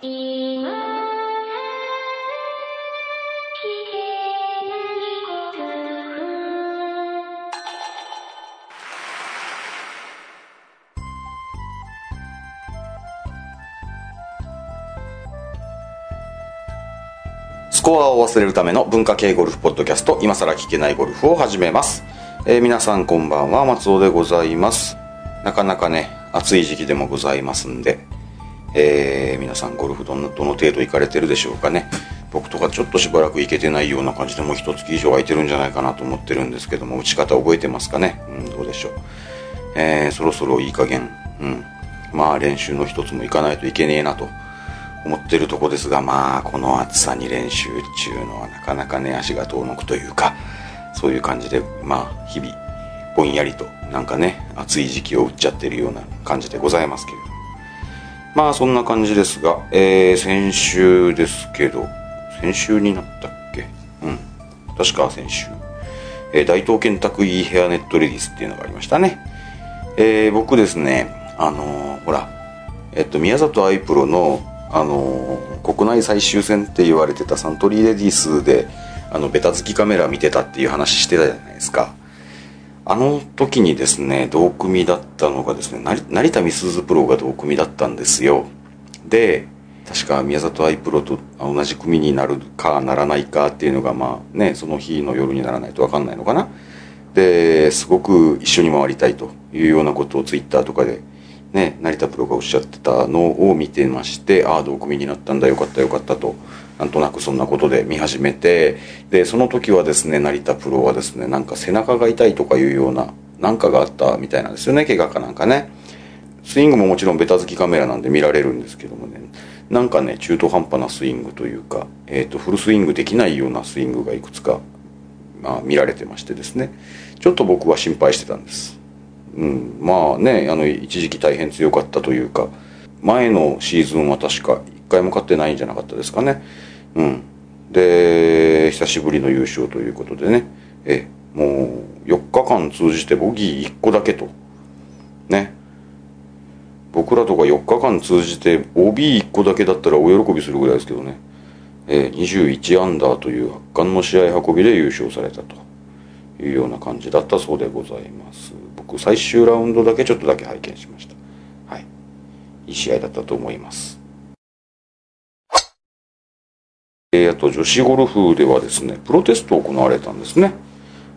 いスコアを忘れるための文化系ゴルフポッドキャスト今更聞けないゴルフを始めます、えー皆さんこんばんは松尾でございます。なかなかね暑い時期でもございますんで、えー皆さんゴルフどのどの程度行かれてるでしょうかね。僕とかちょっとしばらく行けてないような感じでもう一月以上空いてるんじゃないかなと思ってるんですけども打ち方覚えてますかね？うんどうでしょう。えーそろそろいい加減。うん。まあ練習の一つも行かないといけねえなと思ってるとこですがまあこの暑さに練習っていうのはなかなかね足が遠のくというかそういう感じでまあ日々ぼんやりとなんかね暑い時期を打っちゃってるような感じでございますけどまあそんな感じですが、えー先週ですけど先週になったっけ？うん。確か先週、えー大東建託イーヘアネットレディスっていうのがありましたね。えー僕ですねあのーほらえっと宮里藍プロのあのー国内最終戦って言われてたサントリーレディスであのベタ付きカメラ見てたっていう話してたじゃないですか。あの時にですね同組だったのがですね成田美鈴プロが同組だったんですよ。で確か宮里藍プロと同じ組になるかならないかっていうのがまあねその日の夜にならないと分かんないのかな。ですごく一緒に回りたいというようなことをツイッターとかでね成田プロがおっしゃってたのを見てましてああ同組になったんだよかったよかったと。なんとなくそんなことで見始めてでその時はですね成田プロはですねなんか背中が痛いとかいうようななんかがあったみたいなんですよね怪我かなんかね。スイングももちろんベタ付きカメラなんで見られるんですけどもね。なんかね中途半端なスイングというか、えー、とフルスイングできないようなスイングがいくつか、まあ、見られてましてですね。ちょっと僕は心配してたんです、うん、まあねあの一時期大変強かったというか前のシーズンは確か1回も勝ってないんじゃなかったですかね。うん。で久しぶりの優勝ということでね。えもう4日間通じてボギー1個だけと。ね。僕らとか4日間通じて OB1 個だけだったらお喜びするぐらいですけどね、えー21アンダーという圧巻の試合運びで優勝されたと。いうような感じだったそうでございます。僕最終ラウンドだけちょっとだけ拝見しました。はい。いい試合だったと思います。えーあと女子ゴルフではですねプロテスト行われたんですね。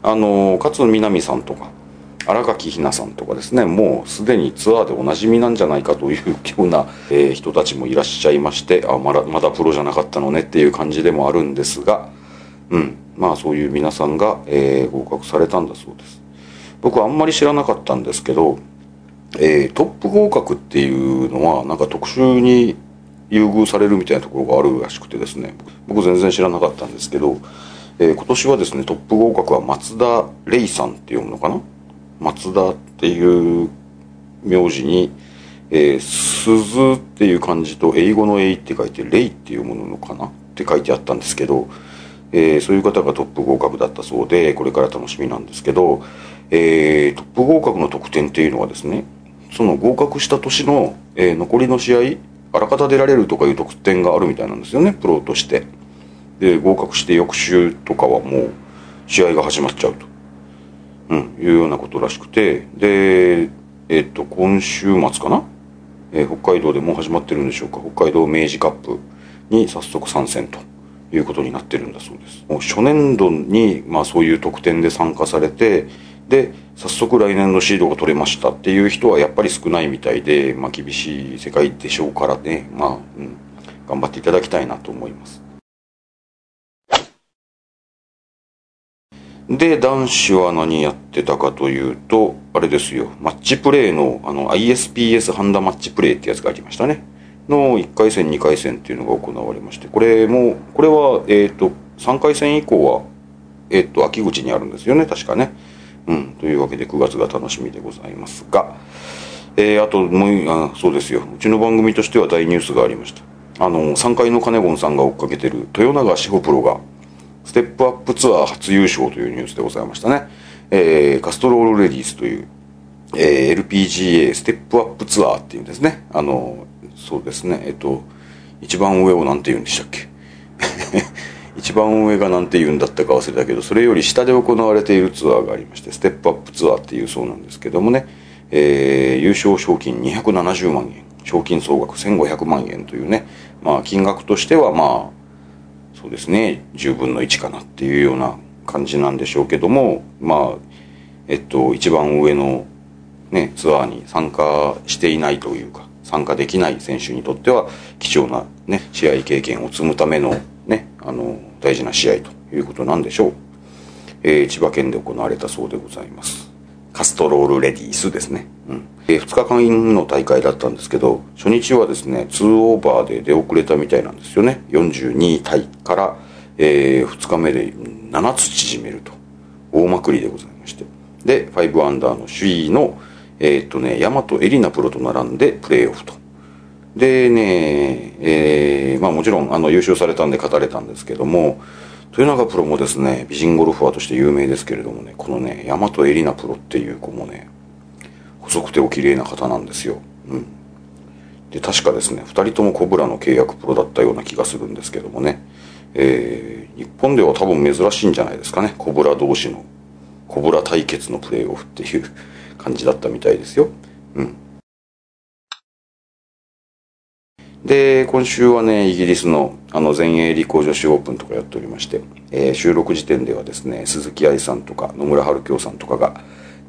あの勝みなみさんとか荒垣ひなさんとかですねもうすでにツアーでおなじみなんじゃないかというような、えー人たちもいらっしゃいましてあまだまだプロじゃなかったのねっていう感じでもあるんですがうんまあそういう皆さんが、えー合格されたんだそうです。僕あんまり知らなかったんですけど、えートップ合格っていうのはなんか特殊に優遇されるみたいなところがあるらしくてですね。僕全然知らなかったんですけど、えー今年はですねトップ合格は松田玲さんって読むのかな？松田っていう名字に、えー鈴っていう漢字と英語の「英」って書いて「レイ」っていうもののかなって書いてあったんですけど、えーそういう方がトップ合格だったそうでこれから楽しみなんですけど、えートップ合格の得点っていうのはですねその合格した年の、えー残りの試合あらかた出られるとかいう得点があるみたいなんですよね。プロとして。で合格して翌週とかはもう試合が始まっちゃうと、うん、いうようなことらしくて。でえっと今週末かな、えー北海道でもう始まってるんでしょうか？北海道明治カップに早速参戦と。いうことになってるんだそうです。もう初年度に、まあ、そういう特典で参加されてで早速来年のシードが取れましたっていう人はやっぱり少ないみたいで、まあ、厳しい世界でしょうからね、まあうん、頑張っていただきたいなと思います。で男子は何やってたかというとあれですよ。マッチプレーのあの ISPS ハンダマッチプレーってやつがありましたね。の1回戦2回戦っていうのが行われましてこれもこれはえっ、と3回戦以降はえっ、と秋口にあるんですよね。確かね。うんというわけで9月が楽しみでございますがえーあともうあそうですようちの番組としては大ニュースがありましたあの3階のカネゴンさんが追っかけてる豊永志保プロがステップアップツアー初優勝というニュースでございましたね。えーカストロールレディースという、えー LPGA ステップアップツアーっていうんですね。あの、そうですね。えっと、一番上を何て言うんでしたっけ？一番上が何て言うんだったか忘れたけどそれより下で行われているツアーがありましてステップアップツアーっていうそうなんですけどもね、えー、優勝賞金270万円賞金総額1500万円というねまあ金額としてはまあそうですね10分の1かなっていうような感じなんでしょうけどもまあえっと一番上のねツアーに参加していないというか参加できない選手にとっては貴重なね試合経験を積むためのねあの大事な試合ということなんでしょう、えー、千葉県で行われたそうでございます。カストロールレディースですね、うん。えー、2日間の大会だったんですけど初日はですね2オーバーで出遅れたみたいなんですよね。42位タイから、えー、2日目で7つ縮めると。大まくりでございまして。で5アンダーの首位のえー、っとね大和エリナプロと並んでプレーオフと。でね、えー、まあもちろんあの優勝されたんで語れたんですけども、豊永プロもですね、美人ゴルファーとして有名ですけれどもね、このね、大和エリナプロっていう子もね、細くてお綺麗な方なんですよ。うん。で、確かですね、二人ともコブラの契約プロだったような気がするんですけどもね、えー、日本では多分珍しいんじゃないですかね、コブラ同士の、コブラ対決のプレーオフっていう感じだったみたいですよ。うん。で、今週はね、イギリスのあの全英理工女子オープンとかやっておりまして、えー、収録時点ではですね、鈴木愛さんとか野村春京さんとかが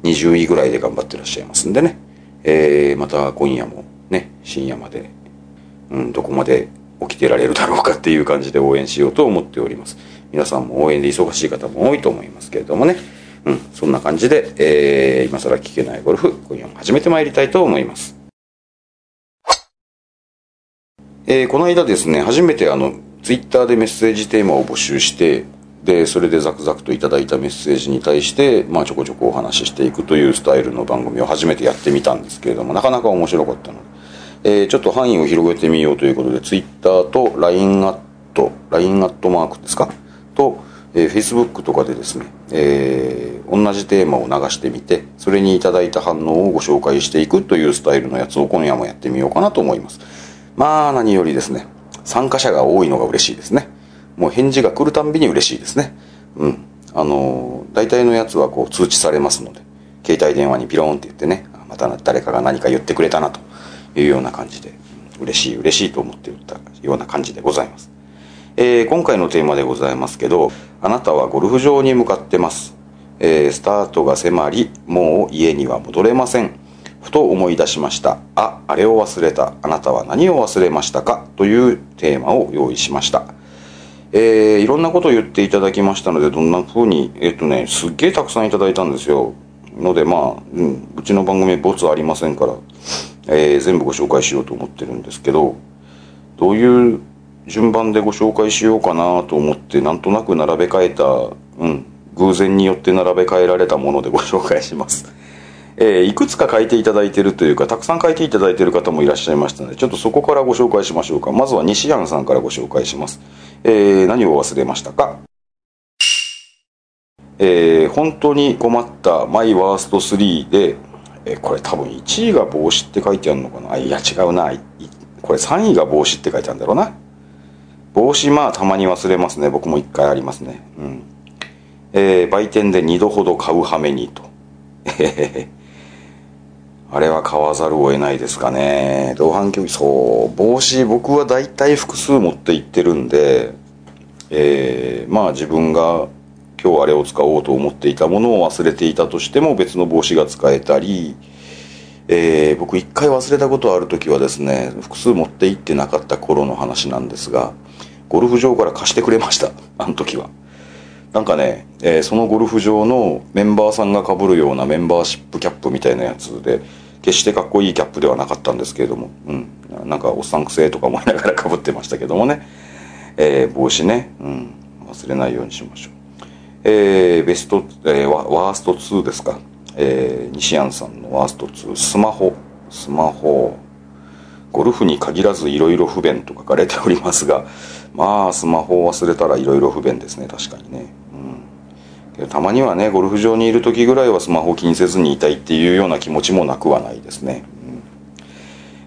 20位ぐらいで頑張ってらっしゃいますんでね、えー、また今夜もね、深夜まで、うん、どこまで起きてられるだろうかっていう感じで応援しようと思っております。皆さんも応援で忙しい方も多いと思いますけれどもね、うん、そんな感じで、えー、今更聞けないゴルフ、今夜も始めてまいりたいと思います。えー、この間ですね、初めてあの、ツイッターでメッセージテーマを募集して、で、それでザクザクといただいたメッセージに対して、まあちょこちょこお話ししていくというスタイルの番組を初めてやってみたんですけれども、なかなか面白かったので、えー、ちょっと範囲を広げてみようということで、ツイッターと LINE アット、LINE アットマークですか？と、えー、Facebook とかでですね、えー、同じテーマを流してみて、それにいただいた反応をご紹介していくというスタイルのやつを今夜もやってみようかなと思います。まあ何よりですね、参加者が多いのが嬉しいですね。もう返事が来るたんびに嬉しいですね。うん。あの大体のやつはこう通知されますので、携帯電話にピローンって言ってね、また誰かが何か言ってくれたなというような感じで、嬉しい嬉しいと思って言ったような感じでございます。えー、今回のテーマでございますけど、あなたはゴルフ場に向かってます。えー、スタートが迫り、もう家には戻れません。ふと思い出しました。あ、あれを忘れた。あなたは何を忘れましたか？というテーマを用意しました。えー、いろんなことを言っていただきましたので、どんな風に、えっ、とね、すっげえたくさんいただいたんですよ。ので、まあ、うん、うちの番組ボツありませんから、えー、全部ご紹介しようと思ってるんですけど、どういう順番でご紹介しようかなと思って、なんとなく並べ替えた、うん、偶然によって並べ替えられたものでご紹介します。えー、いくつか書いていただいているというか、たくさん書いていただいている方もいらっしゃいましたので、ちょっとそこからご紹介しましょうか。まずは西安さんからご紹介します。えー、何を忘れましたか？えー、本当に困ったマイワースト3で、えー、これ多分1位が帽子って書いてあるのかな？いや違うな。これ3位が帽子って書いてあるんだろうな。帽子まあたまに忘れますね。僕も1回ありますね。うん。えー、売店で2度ほど買うはめにと。えへへへあれは買わざるを得ないですかね。同伴競技、そう、帽子、僕は大体複数持って行ってるんで、えー、まあ自分が今日あれを使おうと思っていたものを忘れていたとしても別の帽子が使えたり、えー、僕一回忘れたことある時はですね、複数持って行ってなかった頃の話なんですが、ゴルフ場から貸してくれました。あの時は。なんかね、えー、そのゴルフ場のメンバーさんが被るようなメンバーシップキャップみたいなやつで、決してかっこいいキャップではなかったんですけれども、うん、なんかおっさんくせえとか思いながらかぶってましたけどもね、えー、帽子ね、うん、忘れないようにしましょう。えー、ベスト、えー、ワースト2ですか。えー、西安さんのワースト2、スマホ、スマホ、ゴルフに限らずいろいろ不便と書かれておりますが、まあ、スマホを忘れたらいろいろ不便ですね、確かにね。たまにはねゴルフ場にいる時ぐらいはスマホを気にせずにいたいっていうような気持ちもなくはないですね、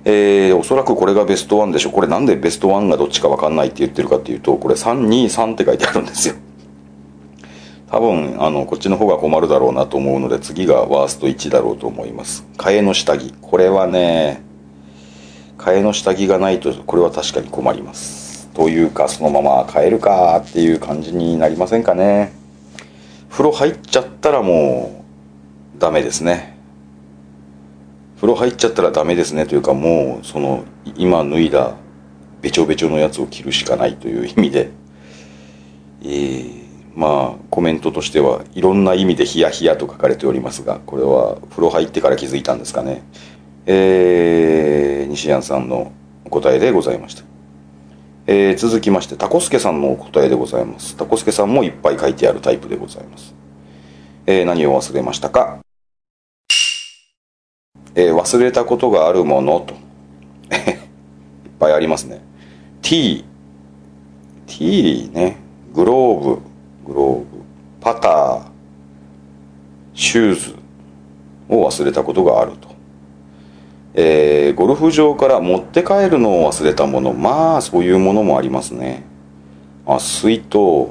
えー、おそらくこれがベストワンでしょこれなんでベストワンがどっちか分かんないって言ってるかっていうとこれ323って書いてあるんですよ。多分あのこっちの方が困るだろうなと思うので次がワースト1だろうと思います。替えの下着。これはね替えの下着がないとこれは確かに困ります。というかそのまま変えるかっていう感じになりませんかね。風呂入っちゃったらもうダメですね。風呂入っちゃったらダメですねというかもうその今脱いだべちょべちょのやつを着るしかないという意味で。えーまあコメントとしてはいろんな意味でヒヤヒヤと書かれておりますがこれは風呂入ってから気づいたんですかね。えー、西安さんのお答えでございました、えー、続きましてタコスケさんのお答えでございます。タコスケさんもいっぱい書いてあるタイプでございます、えー、何を忘れましたか？えー、忘れたことがあるものと。いっぱいありますね。T T ね。グローブ。グローブ。パター。シューズ。を忘れたことがあると、えー、ゴルフ場から持って帰るのを忘れたもの。まあそういうものもありますね。あ水筒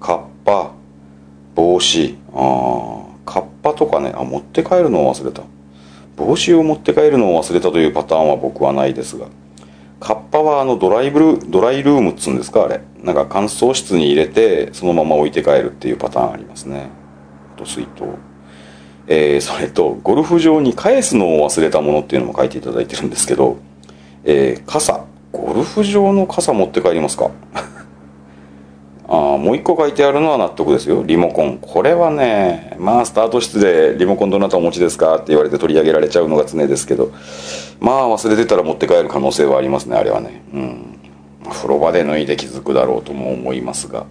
カッパ帽子。ああカッパとかね。あ持って帰るのを忘れた。帽子を持って帰るのを忘れたというパターンは僕はないですが。カッパはあのドライブルドライルームっつうんですかあれ。なんか乾燥室に入れてそのまま置いて帰るっていうパターンありますね。あと水筒。えー、それとゴルフ場に返すのを忘れたものっていうのも書いていただいてるんですけど、えー、傘。ゴルフ場の傘持って帰りますか？あもう一個書いてあるのは納得ですよ。リモコン。これはねまあスタート室でリモコンどなたお持ちですかって言われて取り上げられちゃうのが常ですけどまあ忘れてたら持って帰る可能性はありますねあれはね。うん。風呂場で脱いで気づくだろうとも思いますが。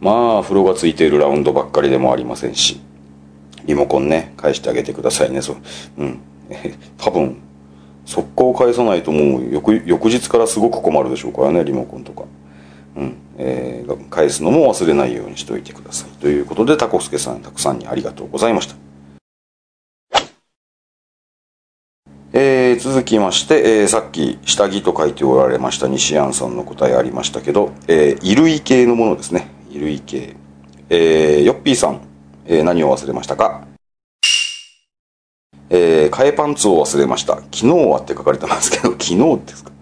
まあ風呂がついているラウンドばっかりでもありませんし。リモコンね返してあげてくださいね。そう。うん。多分速攻返さないともう翌翌日からすごく困るでしょうからねリモコンとか。うん。えー、返すのも忘れないようにしておいてください。ということでタコスケさんたくさんにありがとうございました。えー、続きまして、えー、さっき下着と書いておられました西安さんの答えありましたけど、えー、衣類系のものですね。衣類系。えー、ヨッピーさん、えー、何を忘れましたか？えー、替えパンツを忘れました。昨日はって書かれてますけど 昨日ですか？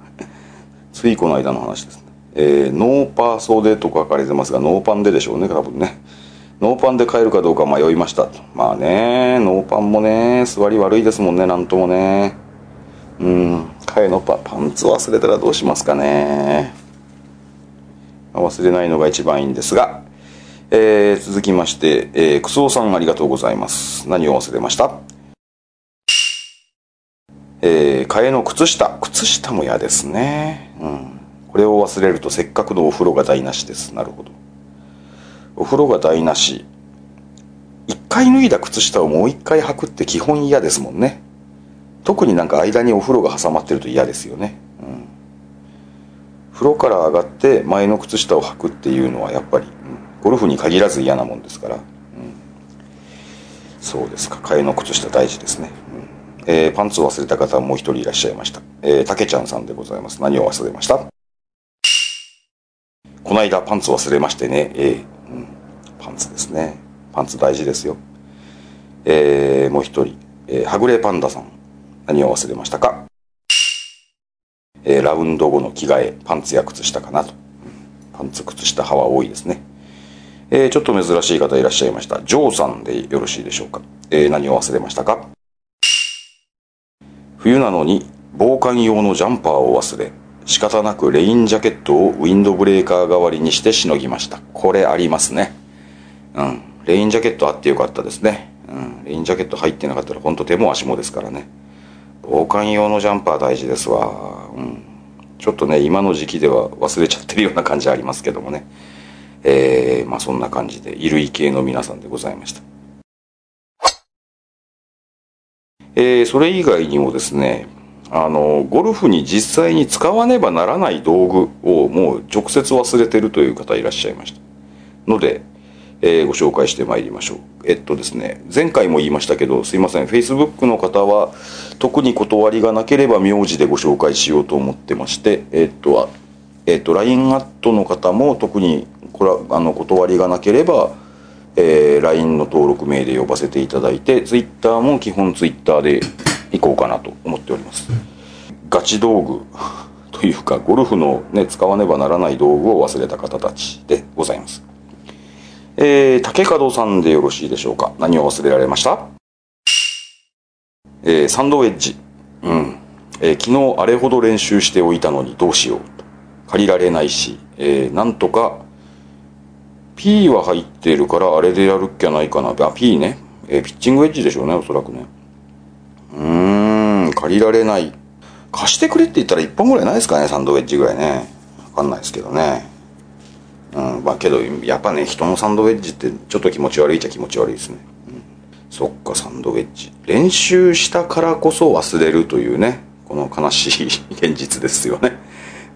ついこの間の話ですね。えー、ノーパー袖と書かれてますがノーパンででしょうね多分ね。ノーパンで帰るかどうか迷いましたまあねノーパンもね座り悪いですもんねなんともね。うん替えのパパンツ忘れたらどうしますかね。忘れないのが一番いいんですが、えー、続きまして、えー、クソさんありがとうございます。何を忘れました？えー、替えの靴下。靴下も嫌ですね。うん。これを忘れるとせっかくのお風呂が台無しです。なるほど。お風呂が台無し。一回脱いだ靴下をもう一回履くって基本嫌ですもんね。特になんか間にお風呂が挟まってると嫌ですよね、うん、風呂から上がって前の靴下を履くっていうのはやっぱり、うん、ゴルフに限らず嫌なもんですから、うん、そうですか替えの靴下大事ですね、うんえー、パンツを忘れた方もう一人いらっしゃいました。えー、たけちゃんさんでございます。何を忘れました？この間パンツ忘れましてね、えー、パンツですね。パンツ大事ですよ。えー、もう一人、えー、はぐれパンダさん。何を忘れましたか？えー、ラウンド後の着替え、パンツや靴下かなと。パンツ、靴下派は多いですね。えー、ちょっと珍しい方いらっしゃいました。ジョーさんでよろしいでしょうか？えー、何を忘れましたか？冬なのに防寒用のジャンパーを忘れ、仕方なくレインジャケットをウィンドブレーカー代わりにしてしのぎました。これありますね。うん。レインジャケットあってよかったですね。うん。レインジャケット入ってなかったら本当手も足もですからね。防寒用のジャンパー大事ですわ。うん。ちょっとね、今の時期では忘れちゃってるような感じありますけどもね。えー、まあそんな感じで、衣類系の皆さんでございました。えー、それ以外にもですね、あのゴルフに実際に使わねばならない道具をもう直接忘れてるという方いらっしゃいましたので、えーご紹介してまいりましょう。えっとですね、前回も言いましたけど、すいません、Facebook の方は、特に断りがなければ名字でご紹介しようと思ってまして、えっと、あえっと、LINE アットの方も特にこれはあの断りがなければ、えー LINE の登録名で呼ばせていただいて、Twitter も基本 Twitter で行こうかなと思っております。ガチ道具 というか、ゴルフのね、使わねばならない道具を忘れた方たちでございます。えー、竹門さんでよろしいでしょうか？何を忘れられました？えー、サンドウェッジ。うん。えー昨日あれほど練習しておいたのにどうしようと。借りられないし、えーなんとか、P は入ってるからあれでやるっきゃないかな。あ、P ね。えーピッチングウェッジでしょうね、おそらくね。うーん、借りられない。貸してくれって言ったら1本ぐらいないですかね、サンドウェッジぐらいね。わかんないですけどね。うん、まあけど、やっぱね、人のサンドウェッジってちょっと気持ち悪いっちゃ気持ち悪いですね。うん、そっか、サンドウェッジ。練習したからこそ忘れるというね、この悲しい現実ですよね。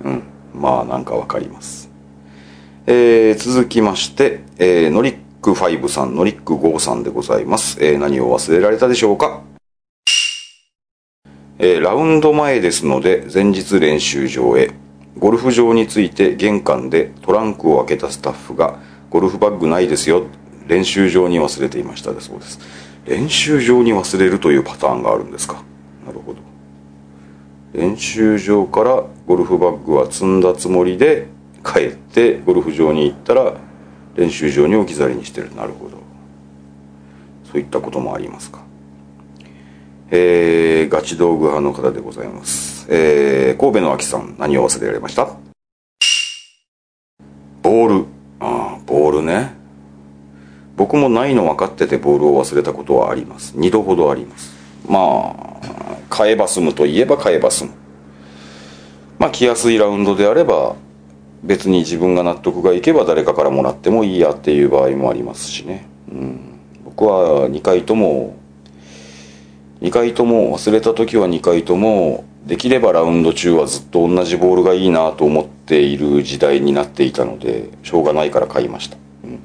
うん、まあなんかわかります。えー、続きまして、えー、ノリック5さん、ノリック5さんでございます。えー、何を忘れられたでしょうか？えーラウンド前ですので前日練習場へゴルフ場について玄関でトランクを開けたスタッフがゴルフバッグないですよ練習場に忘れていましたそうです。練習場に忘れるというパターンがあるんですか？なるほど。練習場からゴルフバッグは積んだつもりで帰ってゴルフ場に行ったら練習場に置き去りにしてるなるほどそういったこともありますかえー、ガチ道具派の方でございます。えー、神戸の秋さん、何を忘れられました？ボール。ああ、ボールね。僕もないの分かっててボールを忘れたことはあります。二度ほどあります。まあ、買えば済むといえば買えば済む。まあ、来やすいラウンドであれば、別に自分が納得がいけば誰かからもらってもいいやっていう場合もありますしね。うん、僕は2回とも2回とも忘れた時は2回ともできればラウンド中はずっと同じボールがいいなと思っている時代になっていたのでしょうがないから買いました、うん。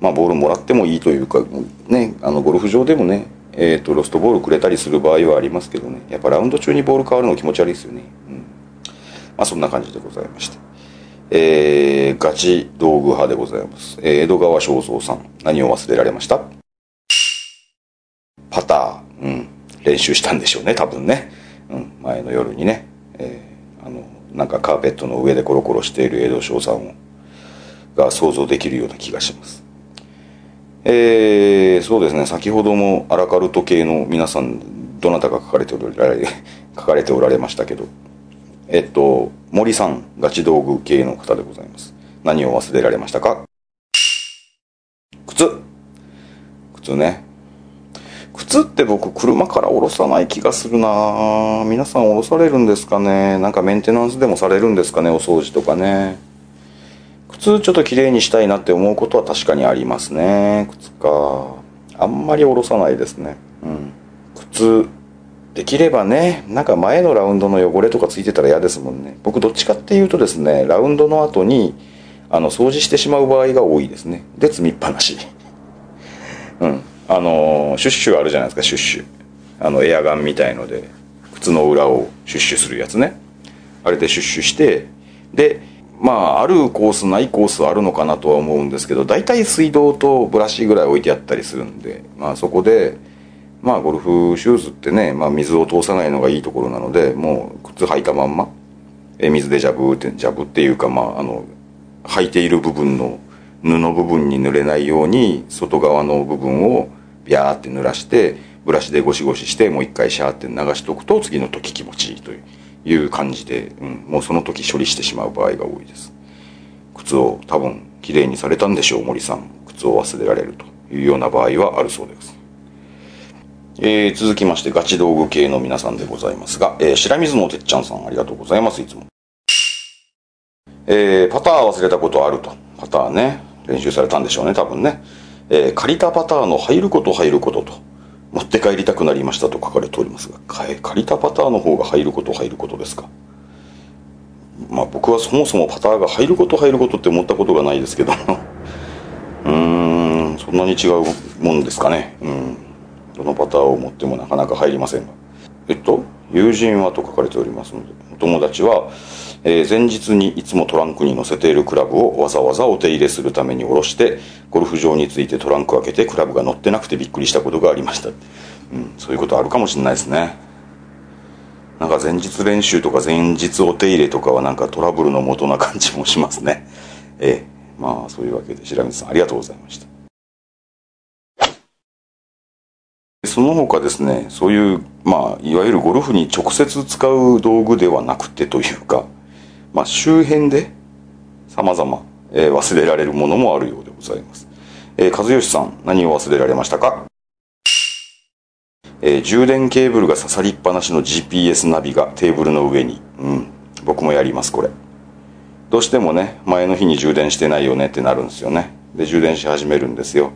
まあボールもらってもいいというかねあのゴルフ場でもねえー、とロストボールくれたりする場合はありますけどね。やっぱラウンド中にボール変わるの気持ち悪いですよね、うん、まあそんな感じでございまして。えー、ガチ道具派でございます、えー江戸川正蔵さん何を忘れられました？パター、うん、練習したんでしょうね、多分ね。うん、前の夜にね、えーあの、なんかカーペットの上でコロコロしている江戸翔さんを、が想像できるような気がします。えー、そうですね、先ほどもアラカルト系の皆さん、どなたが書かれておられ、書かれておられましたけど、えっと、森さん、ガチ道具系の方でございます。何を忘れられましたか？靴。靴ね。靴って僕車から下ろさない気がするな。皆さん下ろされるんですかね？なんかメンテナンスでもされるんですかね？お掃除とかね。靴ちょっと綺麗にしたいなって思うことは確かにありますね。靴か。あんまり下ろさないですね。うん。靴。できればねなんか前のラウンドの汚れとかついてたら嫌ですもんね。僕どっちかっていうとですねラウンドの後にあの掃除してしまう場合が多いですね。で積みっぱなし。うん、あのシュッシュあるじゃないですかシュッシュ。あのエアガンみたいので靴の裏をシュッシュするやつね。あれでシュッシュしてでまああるコースないコースあるのかなとは思うんですけど大体水道とブラシぐらい置いてあったりするんでまあそこでまあゴルフシューズってね、まあ、水を通さないのがいいところなのでもう靴履いたまんまえ水でジャブってジャブっていうかまああの履いている部分の布部分に濡れないように外側の部分をビャーって濡らしてブラシでゴシゴシしてもう一回シャーって流しとくと次の時気持ちいいという感じで、うん、もうその時処理してしまう場合が多いです。靴を多分きれいにされたんでしょう森さん。靴を忘れられるというような場合はあるそうです。えー、続きましてガチ道具系の皆さんでございますが、えー、白水のてっちゃんさんありがとうございますいつもえー、パター忘れたことあると。パターね。練習されたんでしょうね、多分ね。えー借りたパターの入ること入ることと。持って帰りたくなりましたと書かれておりますが、かえ借りたパターの方が入ること入ることですか。まあ僕はそもそもパターが入ること入ることって思ったことがないですけど。うーんそんなに違うもんですかねうんどのパターンを持ってもなかなか入りませんが。えっと友人はと書かれておりますのでお友達は、えー前日にいつもトランクに乗せているクラブをわざわざお手入れするために下ろしてゴルフ場についてトランク開けてクラブが乗ってなくてびっくりしたことがありました、うん、そういうことあるかもしれないですね。なんか前日練習とか前日お手入れとかはなんかトラブルの元な感じもしますね。ええまあそういうわけで白水さんありがとうございました。その他ですねそういうまあいわゆるゴルフに直接使う道具ではなくてというかまあ周辺で様々、えー忘れられるものもあるようでございます、えー和義さん何を忘れられましたか？えー充電ケーブルが刺さりっぱなしの GPS ナビがテーブルの上に。うん。僕もやります、これ。どうしてもね、前の日に充電してないよねってなるんですよね。で、充電し始めるんですよ。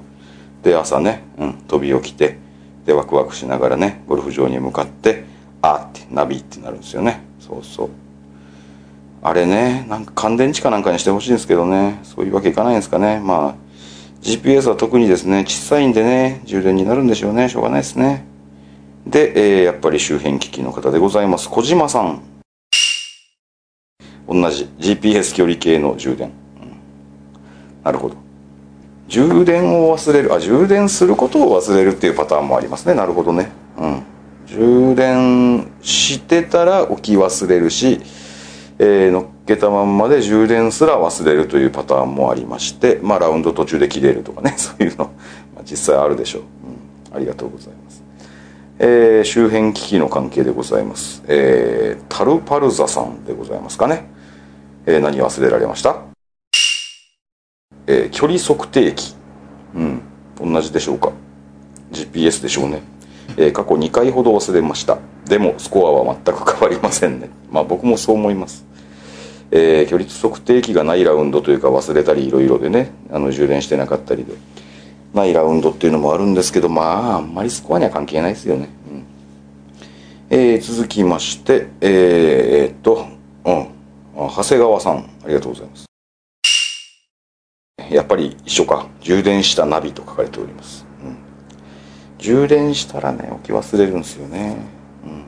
で、朝ね、うん、飛び起きて、で、ワクワクしながらね、ゴルフ場に向かって、あーって、ナビってなるんですよね。そうそう。あれね、なんか乾電池かなんかにしてほしいんですけどね、そういうわけいかないんですかね。まあ、GPS は特にですね、小さいんでね、充電になるんでしょうね。しょうがないですね。で、えーやっぱり周辺機器の方でございます。小島さん。同じ GPS 距離計の充電。うんなるほど。充電を忘れる、あ、充電することを忘れるっていうパターンもありますね。なるほどね。うん。充電してたら置き忘れるし、えー乗っけたまんまで充電すら忘れるというパターンもありまして、まあラウンド途中で切れるとかね、そういうの、まあ、実際あるでしょう、うん。ありがとうございます。えー周辺機器の関係でございます。えータルパルザさんでございますかね。えー何忘れられました？えー距離測定器。うん。同じでしょうか？GPS でしょうね。えー過去2回ほど忘れました。でも、スコアは全く変わりませんね。まあ僕もそう思います。えー距離測定器がないラウンドというか忘れたりいろいろでね、あの充電してなかったりで。ないラウンドっていうのもあるんですけど、まあ、あんまりスコアには関係ないですよね。うんえー続きまして、えーっと、うん。長谷川さん、ありがとうございます。やっぱり一緒か。充電したナビと書かれております。うん充電したらね、置き忘れるんですよね。うん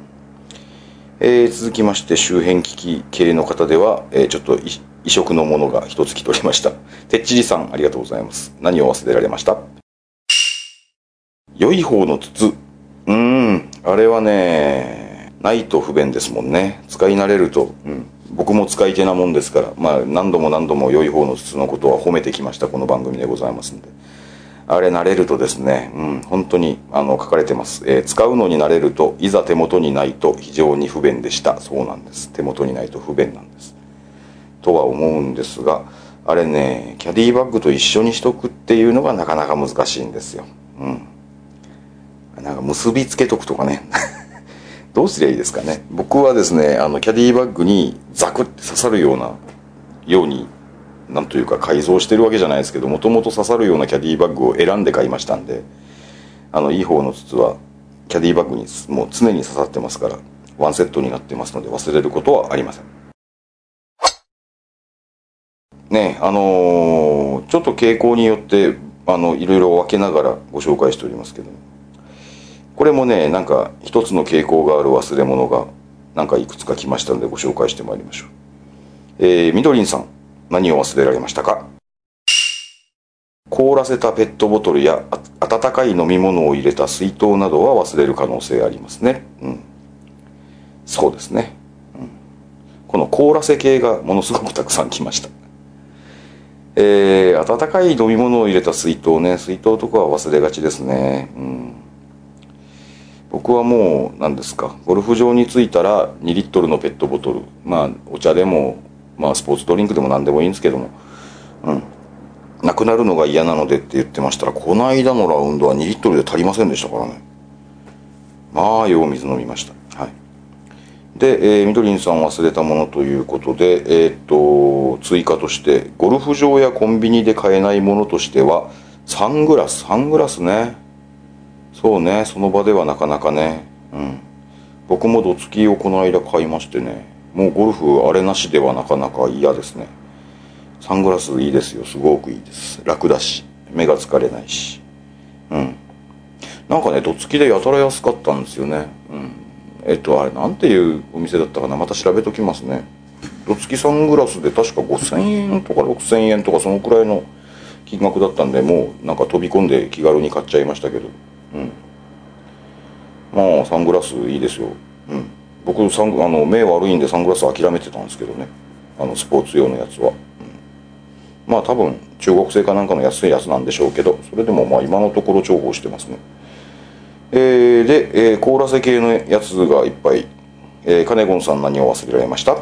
えー続きまして、周辺機器系の方では、えーちょっと異色のものが一つ来ておりました。てっちりさん、ありがとうございます。何を忘れられました？良い方の筒。うーん、あれはね、ないと不便ですもんね。使い慣れると。うん。僕も使い手なもんですから、まあ何度も何度も良い方の筒のことは褒めてきました、この番組でございますんで。あれ慣れるとですね、うん、本当に、あの、書かれてます。えー使うのに慣れると、いざ手元にないと非常に不便でした。そうなんです。手元にないと不便なんです。とは思うんですが、あれね、キャディバッグと一緒にしとくっていうのがなかなか難しいんですよ。うん。なんか結びつけとくとかね。どうすりゃいいですかね？僕はですね、あの、キャディバッグにザクって刺さるような、ように、なんというか改造してるわけじゃないですけど、もともと刺さるようなキャディバッグを選んで買いましたんで、あの、いい方の筒は、キャディバッグにもう常に刺さってますから、ワンセットになってますので忘れることはありません。ねあのーちょっと傾向によって、あの、いろいろ分けながらご紹介しておりますけども、これもね、なんか一つの傾向がある忘れ物が、なんかいくつか来ましたのでご紹介してまいりましょう。えー、みどりんさん、何を忘れられましたか？凍らせたペットボトルや温かい飲み物を入れた水筒などは忘れる可能性ありますね。うん。そうですね。うんこの凍らせ系がものすごくたくさん来ました。えー、温かい飲み物を入れた水筒ね、水筒とかは忘れがちですね。うん。僕はもう、何ですか、ゴルフ場に着いたら2リットルのペットボトル。まあ、お茶でも、まあ、スポーツドリンクでも何でもいいんですけども、うん。なくなるのが嫌なのでって言ってましたら、この間のラウンドは2リットルで足りませんでしたからね。まあ、よう水飲みました。はい。で、えー、みどりんさん忘れたものということで、えーっと、追加として、ゴルフ場やコンビニで買えないものとしては、サングラス、サングラスね。そうね、その場ではなかなかね。うん。僕もドツキをこの間買いましてね。もうゴルフあれなしではなかなか嫌ですね。サングラスいいですよ。すごくいいです。楽だし。目が疲れないしうんなんかねどつきでやたら安かったんですよねうんえっとあれなんていうお店だったかなまた調べときますねどつきサングラスで確か5000円とか6000円とかそのくらいの金額だったんでもうなんか飛び込んで気軽に買っちゃいましたけどうん。まあサングラスいいですよ。うん。僕サングあの目悪いんでサングラス諦めてたんですけどね。あのスポーツ用のやつは、うん。まあ多分中国製かなんかの安いやつなんでしょうけどそれでもまあ今のところ重宝してますね。えー、で、えー、凍らせ系のやつがいっぱい、えー、カネゴンさん何を忘れられました？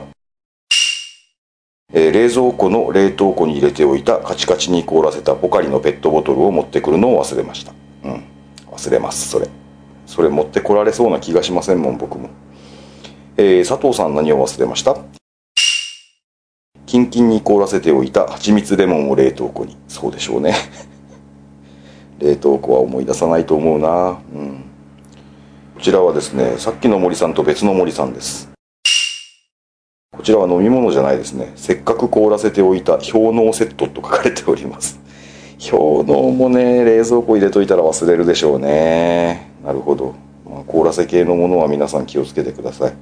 えー、冷蔵庫の冷凍庫に入れておいたカチカチに凍らせたポカリのペットボトルを持ってくるのを忘れました。忘れますそれ。それ持ってこられそうな気がしませんもん僕も。えー、佐藤さん何を忘れました？キンキンに凍らせておいた蜂蜜レモンを冷凍庫に。そうでしょうね。冷凍庫は思い出さないと思うな。うん。こちらはですねさっきの森さんと別の森さんです。こちらは飲み物じゃないですね。せっかく凍らせておいた氷のセットと書かれております。氷のもね冷蔵庫入れといたら忘れるでしょうねなるほど、まあ、凍らせ系のものは皆さん気をつけてください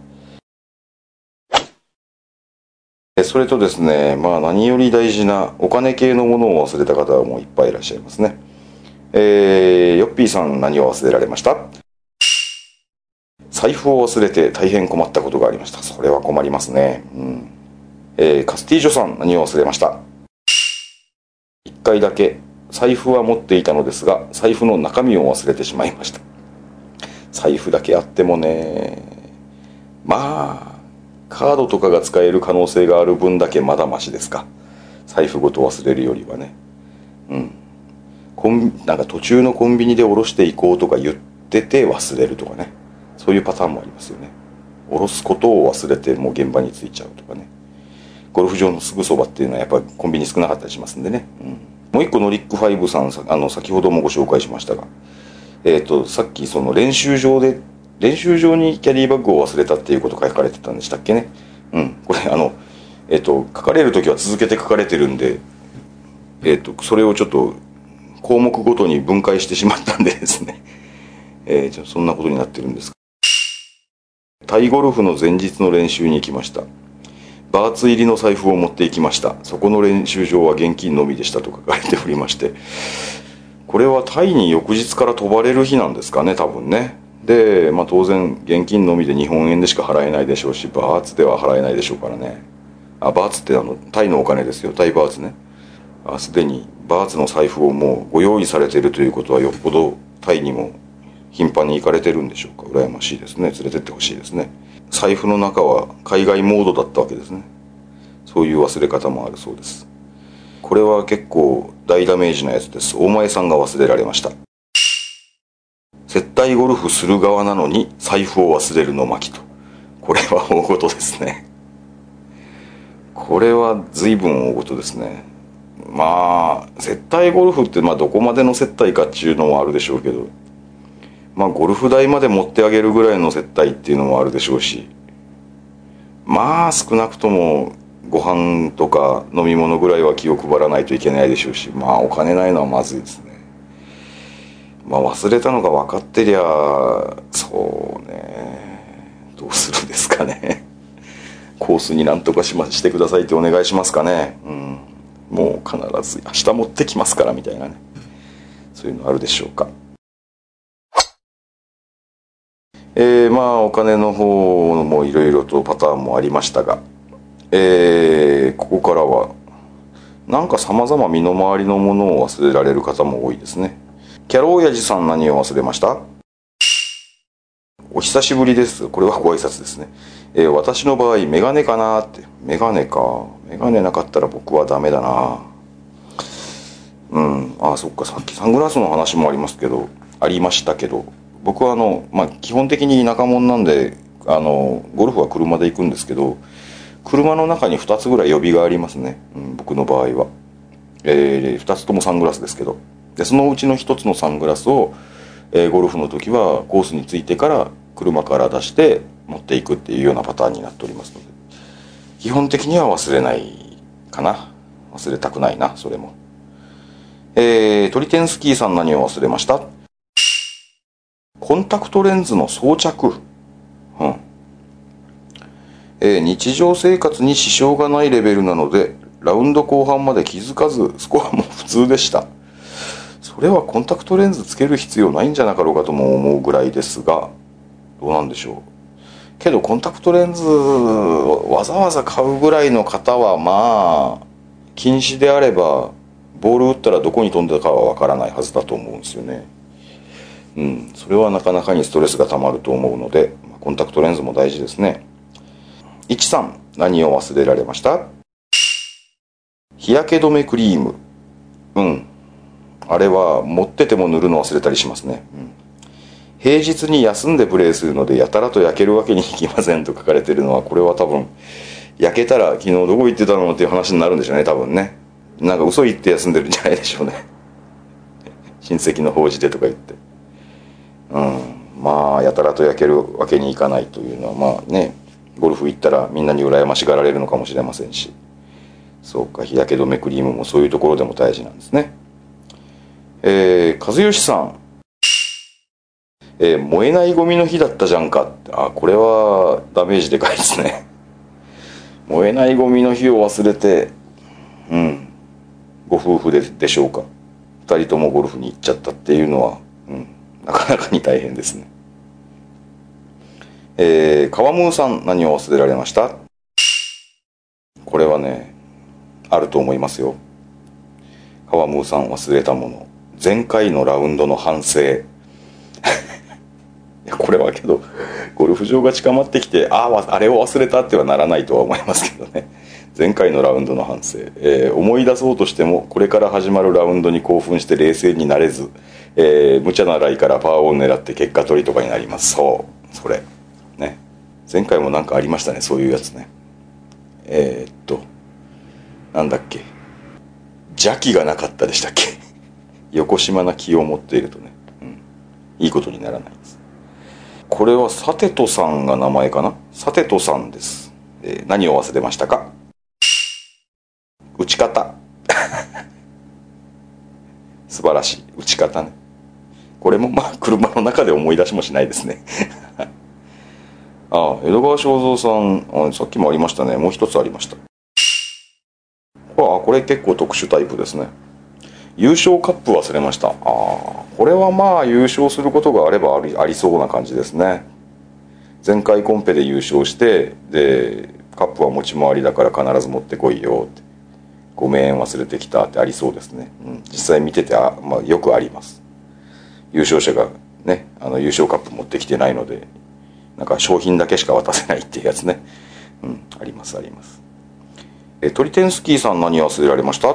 それとですね、まあ何より大事なお金系のものを忘れた方はもういっぱいいらっしゃいますね。えー、ヨッピーさん何を忘れられました？財布を忘れて大変困ったことがありました。それは困りますね。うん。えー、カスティージョさん何を忘れました？回だけ財布は持っていたのですが、財布の中身を忘れてしまいました。財布だけあってもね、まあ、カードとかが使える可能性がある分だけまだマシですか。財布ごと忘れるよりはね。うん。コンなんか途中のコンビニで降ろしていこうとか言ってて忘れるとかね。そういうパターンもありますよね。降ろすことを忘れてもう現場に着いちゃうとかね。ゴルフ場のすぐそばっていうのはやっぱりコンビニ少なかったりしますんでね。うん、もう一個のリックファイブさん、あの、先ほどもご紹介しましたが、えっ、ー、と、さっきその練習場で練習場にキャディバッグを忘れたっていうことが書かれてたんでしたっけね？うん。これ、あの、えっと、書かれる時は続けて書かれてるんで、えっと、それをちょっと、項目ごとに分解してしまったんで ですね。えー、じゃそんなことになってるんですタイゴルフの前日の練習に行きました。バーツ入りの財布を持って行きました。そこの練習場は現金のみでしたと書かれておりまして、これはタイに翌日から飛ばれる日なんですかね、多分ね。で、まあ、当然現金のみで日本円でしか払えないでしょうしバーツでは払えないでしょうからね。あバーツってあのタイのお金ですよ。タイバーツね。すでにバーツの財布をもうご用意されているということはよっぽどタイにも頻繁に行かれてるんでしょうか。羨ましいですね。連れてってほしいですね。財布の中は海外モードだったわけですねそういう忘れ方もあるそうですこれは結構大ダメージなやつです大前さんが忘れられました接待ゴルフする側なのに財布を忘れるの巻と。これは大事ですね。これは随分大事ですね。まあ、接待ゴルフってまあどこまでの接待かっていうのもあるでしょうけど、まあゴルフ代まで持ってあげるぐらいの接待っていうのもあるでしょうし、まあ少なくともご飯とか飲み物ぐらいは気を配らないといけないでしょうし、まあお金ないのはまずいですね。まあ忘れたのが分かってりゃそうね。どうするんですかね。コースになんとかしましてくださいってお願いしますかね。うん。もう必ず明日持ってきますからみたいなね。そういうのあるでしょうか。えー、まあお金の方もいろいろとパターンもありましたがえー、ここからはなんか様々身の回りのものを忘れられる方も多いですねキャロ親父さん何を忘れました？お久しぶりです。これはご挨拶ですね。えー、私の場合、メガネかなって。メガネか。メガネなかったら僕はダメだなうん。あ、そっか。さっきサングラスの話もありますけど、ありましたけど、僕はあの、まあ、基本的に田舎者なんで、あの、ゴルフは車で行くんですけど、車の中に2つぐらい予備がありますね。うん、僕の場合は。えー、2つともサングラスですけど。でそのうちの一つのサングラスを、えー、ゴルフの時はコースに着いてから車から出して持っていくっていうようなパターンになっておりますので基本的には忘れないかな忘れたくないなそれもえー、トリテンスキーさん何を忘れました？コンタクトレンズの装着。うん。えー日常生活に支障がないレベルなので、ラウンド後半まで気づかず、スコアも普通でした。それはコンタクトレンズつける必要ないんじゃなかろうかとも思うぐらいですが、どうなんでしょう。けど、コンタクトレンズ、わざわざ買うぐらいの方は、まあ、禁止であれば、ボール打ったらどこに飛んだかはわからないはずだと思うんですよね。うん、それはなかなかにストレスがたまると思うので、コンタクトレンズも大事ですね。いちさん、何を忘れられました？日焼け止めクリーム。うん。あれは持ってても塗るの忘れたりしますね。うん平日に休んでプレイするのでやたらと焼けるわけにいきませんと書かれてるのはこれは多分焼けたら昨日どこ行ってたのっていう話になるんでしょうね多分ねなんか嘘言って休んでるんじゃないでしょうね親戚の法事でとか言ってうん。まあやたらと焼けるわけにいかないというのはまあねゴルフ行ったらみんなに羨ましがられるのかもしれませんし。そうか日焼け止めクリームもそういうところでも大事なんですね。えー、和義さん。えー燃えないゴミの日だったじゃんか。あこれはダメージでかいですね。燃えないゴミの日を忘れてうん。ご夫婦ででしょうか。二人ともゴルフに行っちゃったっていうのは、うん、なかなかに大変ですね。えー、川ムーさん何を忘れられました？これはねあると思いますよ。川ムーさん忘れたもの。前回のラウンドの反省。いやこれはけどゴルフ場が近まってきてあああれを忘れたってはならないとは思いますけどね。前回のラウンドの反省、えー思い出そうとしてもこれから始まるラウンドに興奮して冷静になれず、えー無茶なライからパワーを狙って結果取りとかになります。そう。それ。ね。前回もなんかありましたね。そういうやつね。えーっと。なんだっけ。邪気がなかったでしたっけ。横島な気を持っているとね、うん、いいことにならないです。これはサテトさんが名前かな？サテトさんです、えー何を忘れましたか？打ち方。素晴らしい。打ち方ね。これもまあ車の中で思い出しもしないですね。ああ江戸川正蔵さんさっきもありましたね。もう一つありました。ああこれ結構特殊タイプですね。優勝カップ忘れました。ああこれはまあ優勝することがあればありありそうな感じですね。前回コンペで優勝してでカップは持ち回りだから必ず持ってこいよって。ごめん忘れてきたってありそうですね、うん、実際見ててあ、まあ、よくあります。優勝者がねあの優勝カップ持ってきてないのでなんか商品だけしか渡せないっていうやつね。うんありますあります。えトリテンスキーさん何忘れられました？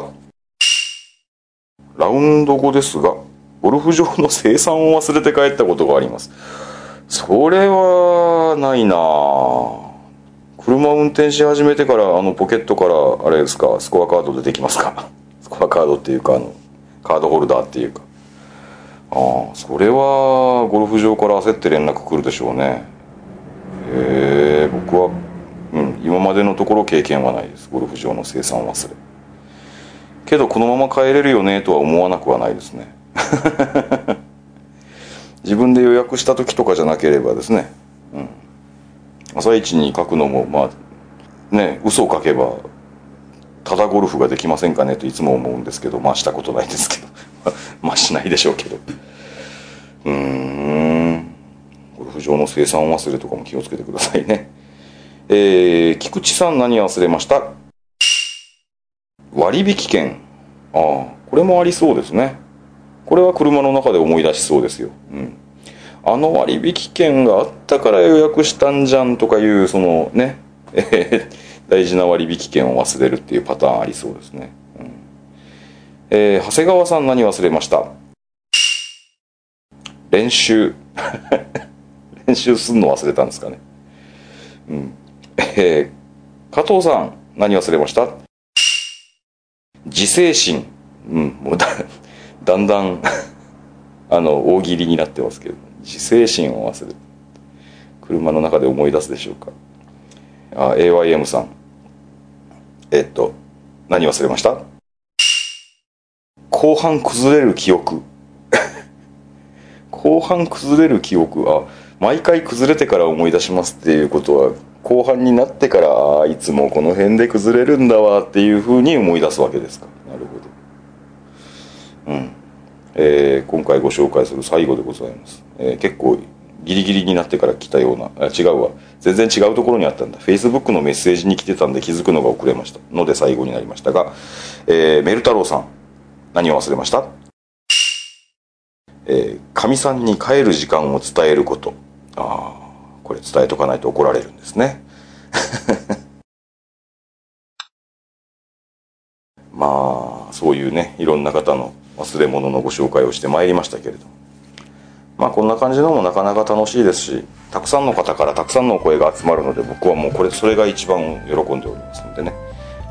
ラウンド後ですがゴルフ場の生産を忘れて帰ったことがあります。それはないな。ぁ車運転し始めてからあのポケットからあれですかスコアカード出てきますか？スコアカードっていうかあのカードホルダーっていうか。ああそれはゴルフ場から焦って連絡来るでしょうね。へえ僕は、うん、今までのところ経験はないです。ゴルフ場の生産忘れ。けどこのまま帰れるよねとは思わなくはないですね。自分で予約した時とかじゃなければですね、うん、朝一に書くのもまあね嘘を書けばただゴルフができませんかねといつも思うんですけどまあしたことないですけど。まあしないでしょうけど。うーん。ゴルフ場の生産忘れとかも気をつけてくださいね。えー、菊池さん何忘れました？割引券。ああこれもありそうですね。これは車の中で思い出しそうですよ、うん、あの割引券があったから予約したんじゃんとかいうそのね、え ー大事な割引券を忘れるっていうパターンありそうですね、えー長谷川さん何忘れました。練習。練習すんの忘れたんですかね。うん。えー加藤さん何忘れました。自制心。うん。もうだだんだん あの大喜利になってますけど。自制心を忘れる。車の中で思い出すでしょうか。あ AYM さん。えっと何忘れました？後半崩れる記憶。後半崩れる記憶。あ毎回崩れてから思い出しますっていうことは後半になってからいつもこの辺で崩れるんだわっていうふうに思い出すわけですか。なるほど。うん。えー今回ご紹介する最後でございます、えー結構ギリギリになってから来たようなあ違うわ。全然違うところにあったんだ。Facebook のメッセージに来てたんで気づくのが遅れました。ので最後になりましたが、えーメル太郎さん。何を忘れました？えーかみさんに帰る時間を伝えること。ああこれ伝えとかないと怒られるんですね。まあそういうねいろんな方の忘れ物のご紹介をしてまいりましたけれどまあこんな感じのもなかなか楽しいですしたくさんの方からたくさんの声が集まるので僕はもうこれそれが一番喜んでおりますのでね、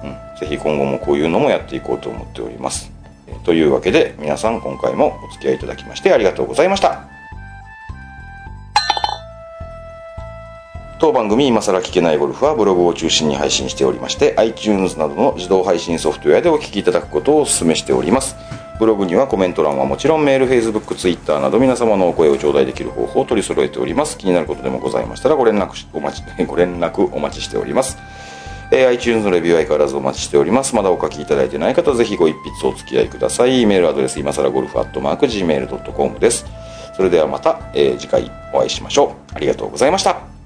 うん、ぜひ今後もこういうのもやっていこうと思っております。というわけで皆さん今回もお付き合いいただきましてありがとうございました。当番組今更聞けないゴルフはブログを中心に配信しておりまして iTunes などの自動配信ソフトウェアでお聞きいただくことをお勧めしております。ブログにはコメント欄はもちろんメール、Facebook、Twitter など皆様のお声を頂戴できる方法を取り揃えております。気になることでもございましたらご連絡お待ち ご連絡お待ちしております。えー iTunes のレビューは相変わらずお待ちしております。まだお書きいただいてない方、ぜひご一筆お付き合いください。メールアドレス、今更ゴルフアットマーク Gmail.com です。それではまた、えー次回お会いしましょう。ありがとうございました。